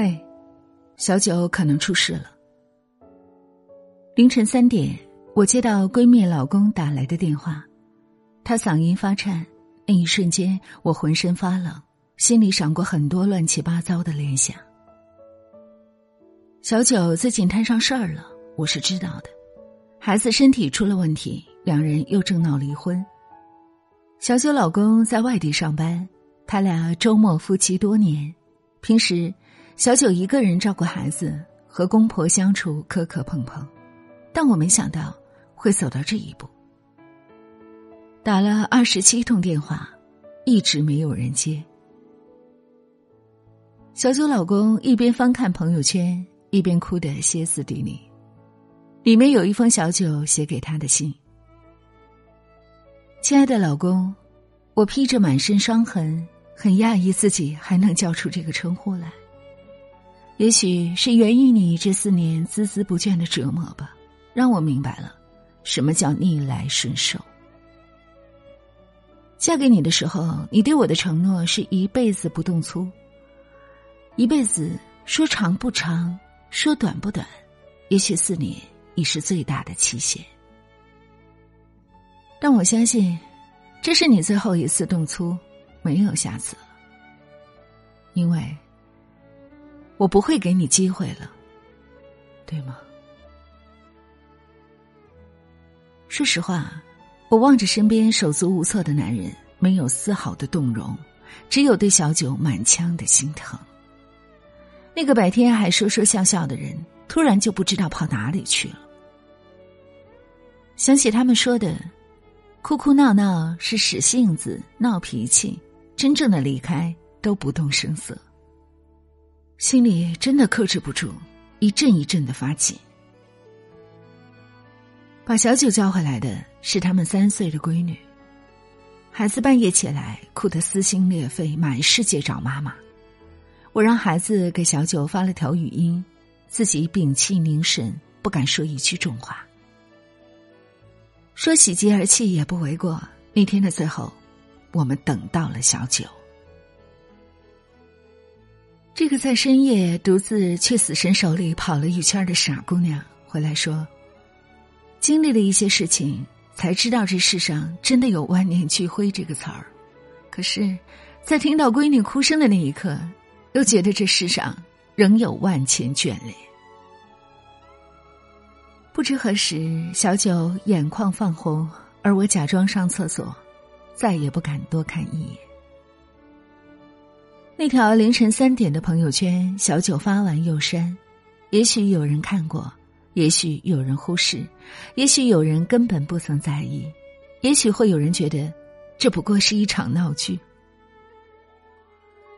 嘿，小九可能出事了。凌晨三点，我接到闺蜜老公打来的电话，他嗓音发颤，那一瞬间我浑身发冷，心里闪过很多乱七八糟的联想。小九最近摊上事儿了，我是知道的，孩子身体出了问题，两人又正闹离婚。小九老公在外地上班，他俩周末夫妻多年，平时小九一个人照顾孩子，和公婆相处磕磕碰碰，但我没想到会走到这一步。打了二十七通电话，一直没有人接。小九老公一边翻看朋友圈，一边哭得歇斯底里，里面有一封小九写给他的信。亲爱的老公，我披着满身伤痕，很讶异自己还能叫出这个称呼来。也许是源于你这四年孜孜不倦的折磨吧，让我明白了什么叫逆来顺受。嫁给你的时候，你对我的承诺是一辈子不动粗。一辈子说长不长，说短不短，也许四年已是最大的期限。但我相信，这是你最后一次动粗，没有下次了。因为，我不会给你机会了，对吗？说实话，我望着身边手足无措的男人，没有丝毫的动容，只有对小九满腔的心疼。那个白天还说说笑笑的人，突然就不知道跑哪里去了。想起他们说的。哭哭闹闹是使性子、闹脾气，真正的离开都不动声色。心里真的克制不住，一阵一阵的发紧。把小九叫回来的是他们三岁的闺女。孩子半夜起来，哭得撕心裂肺，满世界找妈妈。我让孩子给小九发了条语音，自己屏气凝神，不敢说一句重话。说喜极而泣也不为过。那天的最后，我们等到了小九。这个在深夜独自去死神手里跑了一圈的傻姑娘回来说：“经历了一些事情，才知道这世上真的有万念俱灰这个词儿。可是，在听到闺女哭声的那一刻，又觉得这世上仍有万千眷恋。”不知何时，小九眼眶泛红，而我假装上厕所，再也不敢多看一眼。那条凌晨三点的朋友圈，小九发完又删，也许有人看过，也许有人忽视，也许有人根本不曾在意，也许会有人觉得这不过是一场闹剧。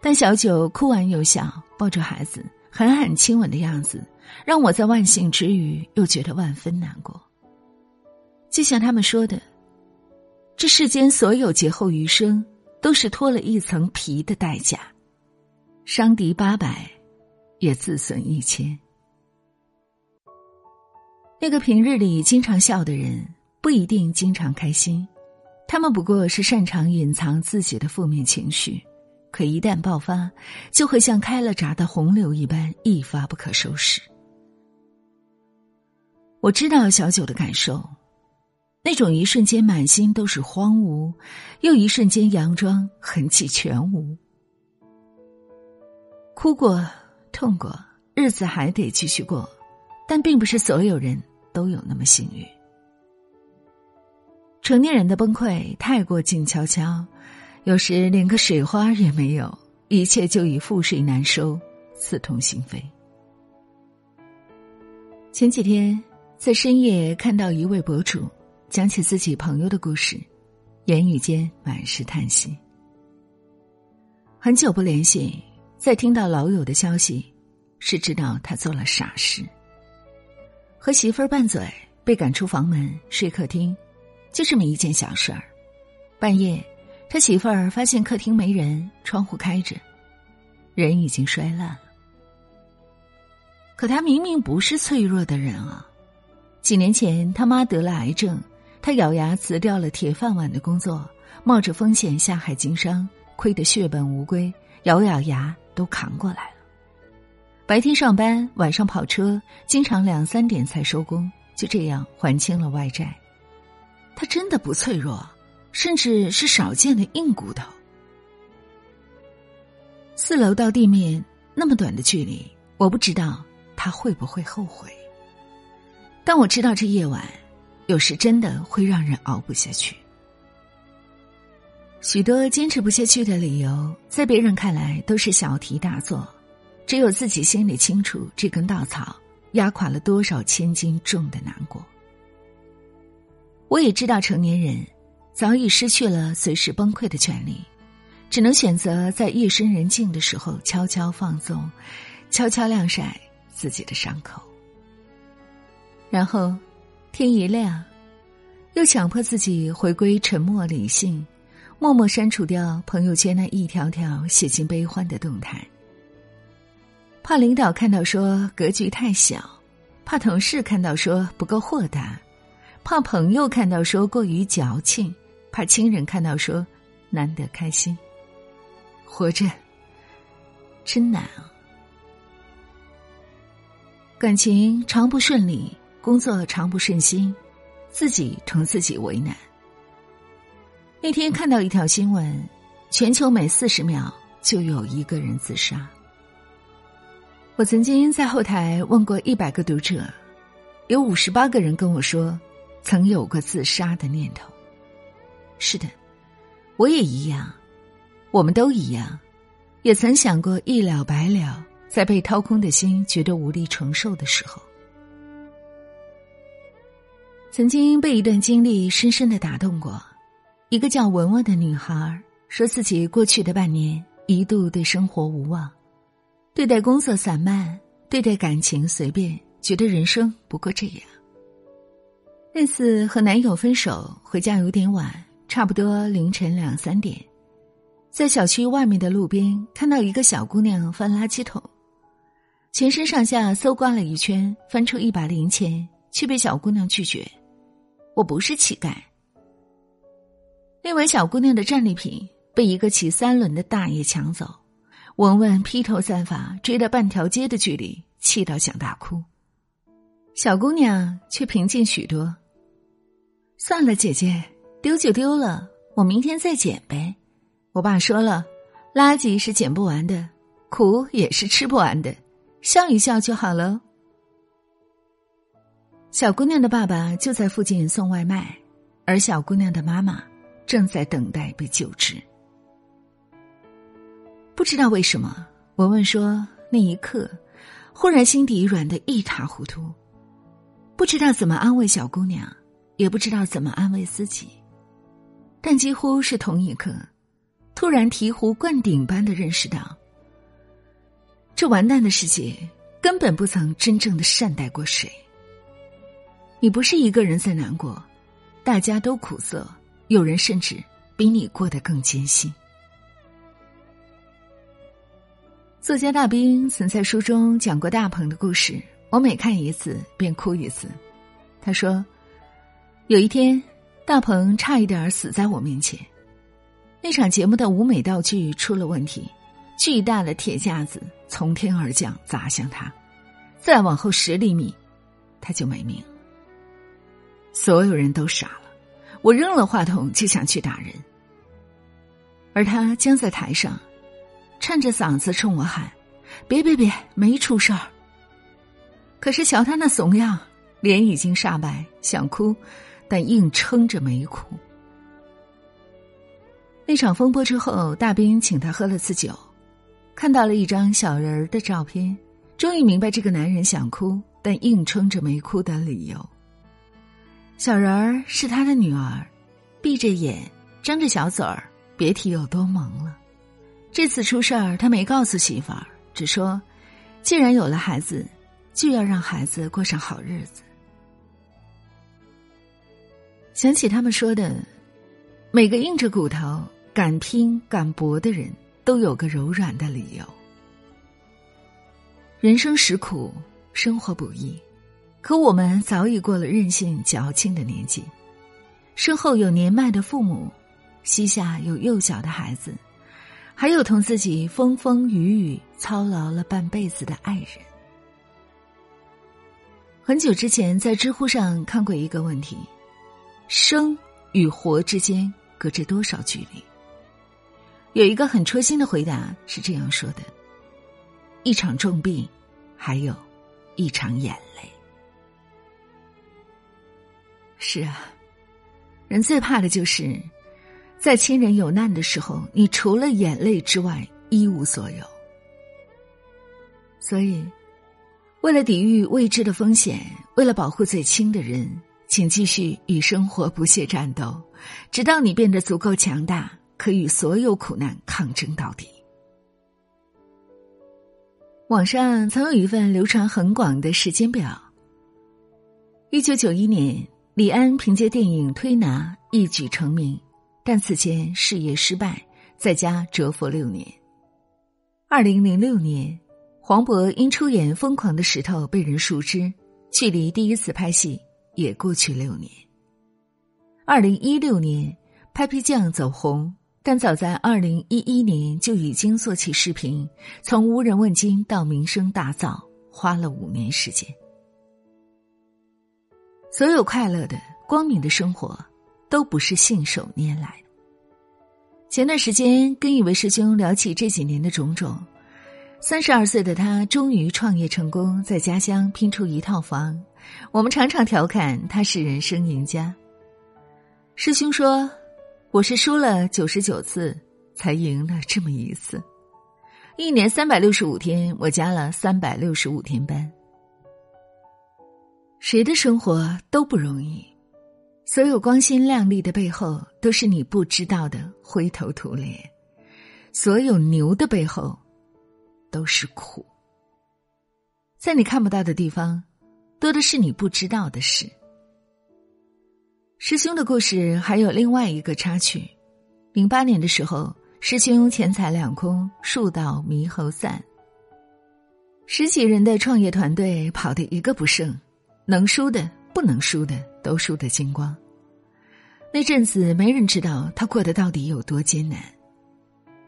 但小九哭完又笑，抱着孩子，狠狠亲吻的样子。让我在万幸之余，又觉得万分难过。就像他们说的，这世间所有劫后余生，都是脱了一层皮的代价。伤敌八百，也自损一千。那个平日里经常笑的人，不一定经常开心。他们不过是擅长隐藏自己的负面情绪，可一旦爆发，就会像开了闸的洪流一般，一发不可收拾。我知道小九的感受，那种一瞬间满心都是荒芜，又一瞬间佯装痕迹全无。哭过，痛过，日子还得继续过，但并不是所有人都有那么幸运。成年人的崩溃太过静悄悄，有时连个水花也没有，一切就已覆水难收，刺痛心扉。前几天。在深夜看到一位博主讲起自己朋友的故事，言语间满是叹息。很久不联系，在听到老友的消息，是知道他做了傻事。和媳妇儿拌嘴，被赶出房门，睡客厅，就这么一件小事儿。半夜，他媳妇儿发现客厅没人，窗户开着，人已经摔烂了。可他明明不是脆弱的人啊。几年前，他妈得了癌症，他咬牙辞掉了铁饭碗的工作，冒着风险下海经商，亏得血本无归，咬咬牙都扛过来了。白天上班，晚上跑车，经常两三点才收工，就这样还清了外债。他真的不脆弱，甚至是少见的硬骨头。四楼到地面那么短的距离，我不知道他会不会后悔。但我知道这夜晚，有时真的会让人熬不下去。许多坚持不下去的理由，在别人看来都是小题大做，只有自己心里清楚，这根稻草压垮了多少千斤重的难过。我也知道，成年人早已失去了随时崩溃的权利，只能选择在夜深人静的时候悄悄放纵，悄悄晾晒自己的伤口。然后，天一亮，又强迫自己回归沉默理性。默默删除掉朋友圈那一条条写尽悲欢的动态，怕领导看到说格局太小，怕同事看到说不够豁达，怕朋友看到说过于矫情，怕亲人看到说难得开心。活着真难啊！感情常不顺利，工作常不顺心，自己同自己为难。那天看到一条新闻，全球每四十秒就有一个人自杀。我曾经在后台问过一百个读者，有五十八个人跟我说曾有过自杀的念头。是的，我也一样，我们都一样，也曾想过一了百了，在被掏空的心觉得无力承受的时候，曾经被一段经历深深的打动过。一个叫文文的女孩说自己过去的半年一度对生活无望，对待工作散漫，对待感情随便，觉得人生不过这样。那次和男友分手，回家有点晚，差不多凌晨两三点，在小区外面的路边看到一个小姑娘翻垃圾桶，全身上下搜刮了一圈，翻出一把零钱，却被小姑娘拒绝：“我不是乞丐。”那位小姑娘的战利品被一个骑三轮的大爷抢走，文文披头散发追了半条街的距离，气到想大哭。小姑娘却平静许多。算了，姐姐，丢就丢了，我明天再捡呗。我爸说了，垃圾是捡不完的，苦也是吃不完的，笑一笑就好了。小姑娘的爸爸就在附近送外卖，而小姑娘的妈妈。正在等待被救治。不知道为什么，文文说那一刻，忽然心底软得一塌糊涂，不知道怎么安慰小姑娘，也不知道怎么安慰自己，但几乎是同一刻，突然醍醐灌顶般的认识到，这完蛋的世界根本不曾真正的善待过谁。你不是一个人在难过，大家都苦涩。有人甚至比你过得更艰辛。作家大兵曾在书中讲过大鹏的故事，我每看一次便哭一次。他说，有一天，大鹏差一点死在我面前。那场节目的舞美道具出了问题，巨大的铁架子从天而降砸向他，再往后十厘米，他就没命了。所有人都傻了。我扔了话筒就想去打人，而他僵在台上，颤着嗓子冲我喊：“别别别，没出事儿。”可是瞧他那怂样，脸已经煞白，想哭，但硬撑着没哭。那场风波之后，大兵请他喝了次酒，看到了一张小人儿的照片，终于明白这个男人想哭但硬撑着没哭的理由。小人儿是他的女儿，闭着眼，张着小嘴儿，别提有多萌了。这次出事儿，他没告诉媳妇儿，只说，既然有了孩子，就要让孩子过上好日子。想起他们说的，每个硬着骨头敢拼敢搏的人，都有个柔软的理由。人生实苦，生活不易。可我们早已过了任性矫情的年纪，身后有年迈的父母，膝下有幼小的孩子，还有同自己风风雨雨操劳了半辈子的爱人。很久之前，在知乎上看过一个问题：生与活之间隔着多少距离？有一个很戳心的回答是这样说的：一场重病，还有一场眼泪。是啊，人最怕的就是，在亲人有难的时候，你除了眼泪之外一无所有。所以。为了抵御未知的风险，为了保护最亲的人，请继续与生活不懈战斗，直到你变得足够强大，可与所有苦难抗争到底。网上曾有一份流传很广的时间表：一九九一年，李安凭借电影《推拿》一举成名，但此前事业失败，在家蛰伏六年。二零零六年。黄渤因出演《疯狂的石头》被人熟知，距离第一次拍戏也过去六年。二零一六年，《拍皮匠》走红，但早在二零一一年就已经做起视频，从无人问津到名声大噪，花了五年时间。所有快乐的、光明的生活，都不是信手拈来。前段时间跟一位师兄聊起这几年的种种。三十二岁的他终于创业成功，在家乡拼出一套房。我们常常调侃他是人生赢家。师兄说：“我是输了九十九次，才赢了这么一次。一年三百六十五天，我加了三百六十五天班。谁的生活都不容易，所有光鲜亮丽的背后，都是你不知道的灰头土脸。所有牛的背后。”都是苦，在你看不到的地方，多的是你不知道的事。师兄的故事还有另外一个插曲：零八年的时候，师兄钱财两空，树倒猕猴散，十几人的创业团队跑得一个不剩，能输的、不能输的都输得精光。那阵子，没人知道他过得到底有多艰难，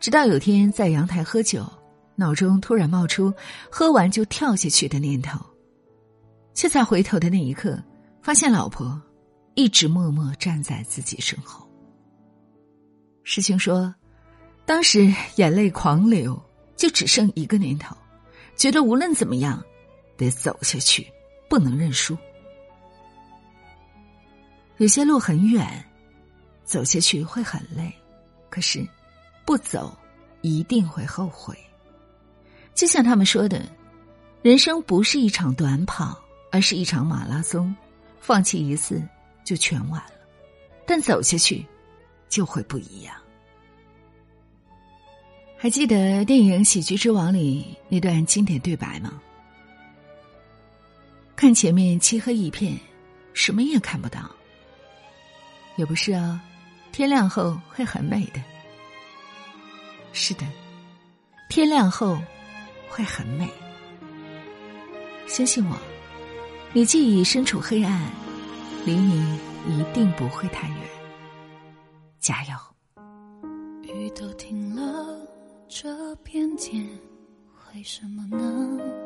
直到有天在阳台喝酒。脑中突然冒出喝完就跳下去的念头，却在回头的那一刻，发现老婆一直默默站在自己身后。师兄说，当时眼泪狂流，就只剩一个念头，觉得无论怎么样，得走下去，不能认输。有些路很远，走下去会很累，可是不走一定会后悔。就像他们说的，人生不是一场短跑，而是一场马拉松。放弃一次就全完了，但走下去就会不一样。还记得电影《喜剧之王》里那段经典对白吗？看前面漆黑一片，什么也看不到。也不是啊，天亮后会很美的。是的，天亮后。会很美，相信我，你既已身处黑暗，离你一定不会太远。加油！雨都停了，这片天为什么呢？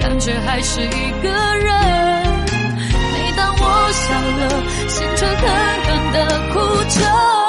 感觉还是一个人。每当我笑了，心却狠狠的哭着。